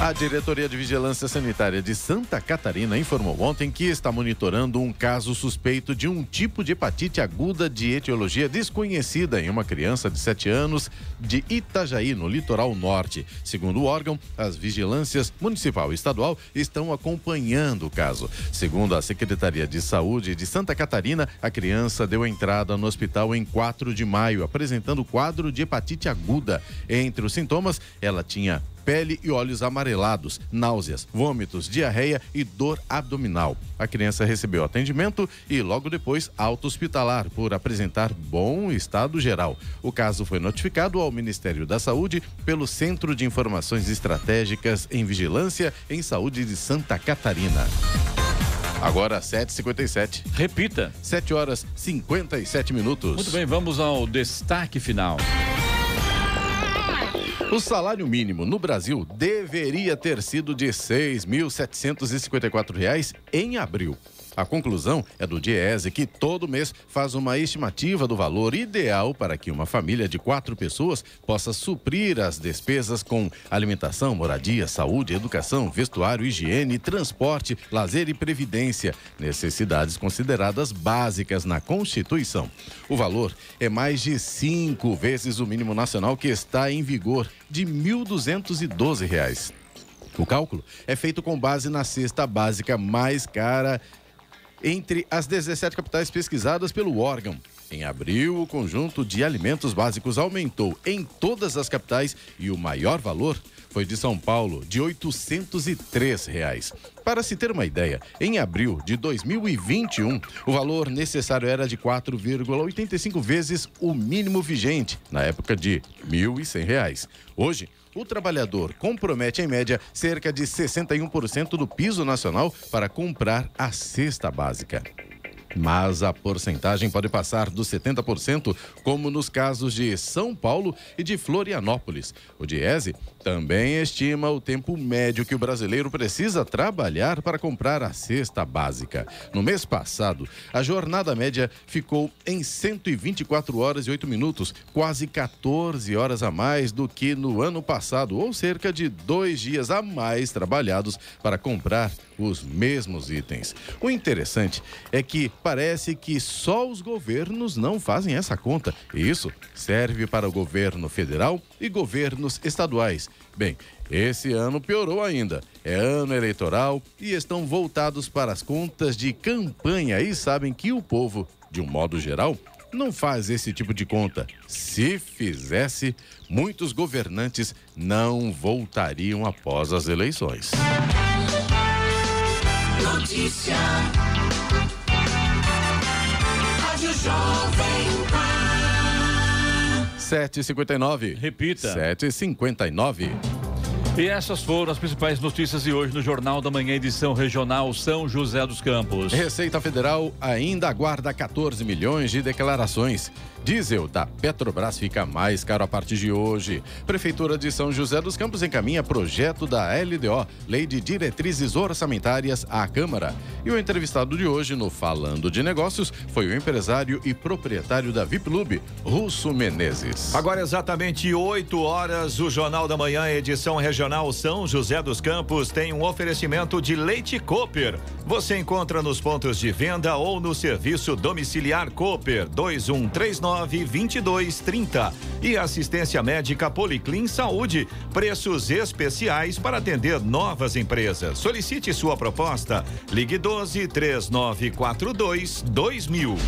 A Diretoria de Vigilância Sanitária de Santa Catarina informou ontem que está monitorando um caso suspeito de um tipo de hepatite aguda de etiologia desconhecida em uma criança de 7 anos de Itajaí, no litoral norte. Segundo o órgão, as vigilâncias municipal e estadual estão acompanhando o caso. Segundo a Secretaria de Saúde de Santa Catarina, a criança deu entrada no hospital em 4 de maio, apresentando quadro de hepatite aguda. Entre os sintomas, ela tinha pele e olhos amarelados, náuseas, vômitos, diarreia e dor abdominal. A criança recebeu atendimento e logo depois alta hospitalar por apresentar bom estado geral. O caso foi notificado ao Ministério da Saúde pelo Centro de Informações Estratégicas em Vigilância em Saúde de Santa Catarina. Agora 7h57. Repita. 7 horas 57 minutos. Muito bem, vamos ao destaque final. O salário mínimo no Brasil deveria ter sido de R$ 6.754 em abril. A conclusão é do Diese, que todo mês faz uma estimativa do valor ideal para que uma família de quatro pessoas possa suprir as despesas com alimentação, moradia, saúde, educação, vestuário, higiene, transporte, lazer e previdência, necessidades consideradas básicas na Constituição. O valor é mais de cinco vezes o mínimo nacional que está em vigor, de 1.212 reais. O cálculo é feito com base na cesta básica mais cara entre as 17 capitais pesquisadas pelo órgão. Em abril, o conjunto de alimentos básicos aumentou em todas as capitais e o maior valor foi de São Paulo, de 803 reais. Para se ter uma ideia, em abril de 2021, o valor necessário era de 4,85 vezes o mínimo vigente, na época de 1.100 reais. Hoje, o trabalhador compromete, em média, cerca de 61% do piso nacional para comprar a cesta básica. Mas a porcentagem pode passar dos 70%, como nos casos de São Paulo e de Florianópolis. O Diese também estima o tempo médio que o brasileiro precisa trabalhar para comprar a cesta básica. No mês passado, a jornada média ficou em 124 horas e 8 minutos, quase 14 horas a mais do que no ano passado, ou cerca de dois dias a mais trabalhados para comprar os mesmos itens. O interessante é que parece que só os governos não fazem essa conta. Isso serve para o governo federal e governos estaduais. Bem, esse ano piorou ainda. É ano eleitoral e estão voltados para as contas de campanha e sabem que o povo, de um modo geral, não faz esse tipo de conta. Se fizesse, muitos governantes não voltariam após as eleições. Notícia. 7h59. Repita. 7h59. E essas foram as principais notícias de hoje no Jornal da Manhã, edição regional São José dos Campos. Receita Federal ainda aguarda 14 milhões de declarações. Diesel da Petrobras fica mais caro a partir de hoje. Prefeitura de São José dos Campos encaminha projeto da LDO, Lei de Diretrizes Orçamentárias, à Câmara. E o entrevistado de hoje no Falando de Negócios foi o empresário e proprietário da VIP Lube, Russo Menezes. Agora exatamente 8 horas, o Jornal da Manhã, edição regional São José dos Campos, tem um oferecimento de leite Cooper. Você encontra nos pontos de venda ou no serviço domiciliar Cooper 2139 2230 e assistência médica Policlin Saúde, preços especiais para atender novas empresas. Solicite sua proposta. Ligue 12 3942 2000.